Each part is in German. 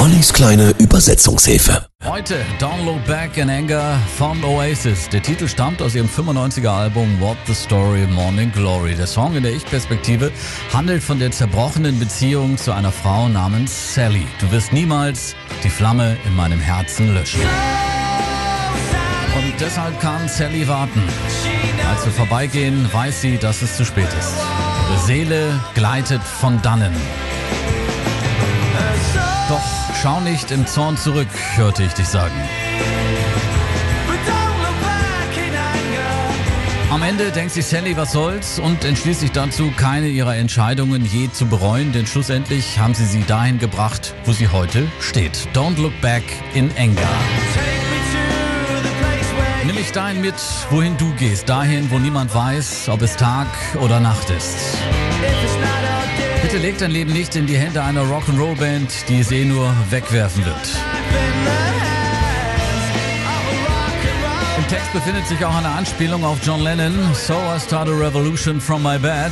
Ollis kleine Übersetzungshilfe. Heute Don't Look Back in Anger von Oasis. Der Titel stammt aus ihrem 95er Album What the Story Morning Glory. Der Song in der Ich-Perspektive handelt von der zerbrochenen Beziehung zu einer Frau namens Sally. Du wirst niemals die Flamme in meinem Herzen löschen. Und deshalb kann Sally warten. Als wir vorbeigehen, weiß sie, dass es zu spät ist. Ihre Seele gleitet von dannen. Doch schau nicht im Zorn zurück, hörte ich dich sagen. Am Ende denkt sich Sally, was soll's und entschließt sich dazu, keine ihrer Entscheidungen je zu bereuen, denn schlussendlich haben sie sie dahin gebracht, wo sie heute steht. Don't look back in anger. Nimm mich dahin mit, wohin du gehst, dahin, wo niemand weiß, ob es Tag oder Nacht ist. Bitte leg dein Leben nicht in die Hände einer Rock'n'Roll-Band, die es eh nur wegwerfen wird. Im Text befindet sich auch eine Anspielung auf John Lennon. So I start a revolution from my bed.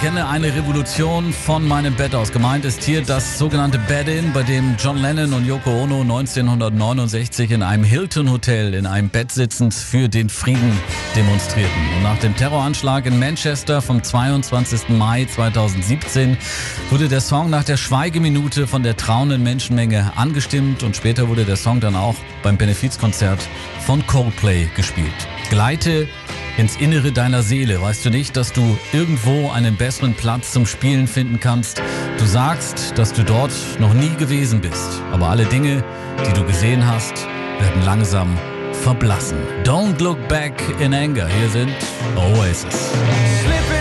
Ich bekenne eine Revolution von meinem Bett aus. Gemeint ist hier das sogenannte Bed-In, bei dem John Lennon und Yoko Ono 1969 in einem Hilton Hotel in einem Bett sitzend für den Frieden demonstrierten. Und nach dem Terroranschlag in Manchester vom 22. Mai 2017 wurde der Song nach der Schweigeminute von der trauenden Menschenmenge angestimmt und später wurde der Song dann auch beim Benefizkonzert von Coldplay gespielt. Gleite ins Innere deiner Seele. Weißt du nicht, dass du irgendwo einen besseren Platz zum Spielen finden kannst? Du sagst, dass du dort noch nie gewesen bist, aber alle Dinge, die du gesehen hast, werden langsam verblassen. Don't look back in anger. Hier sind Oasis. Slipping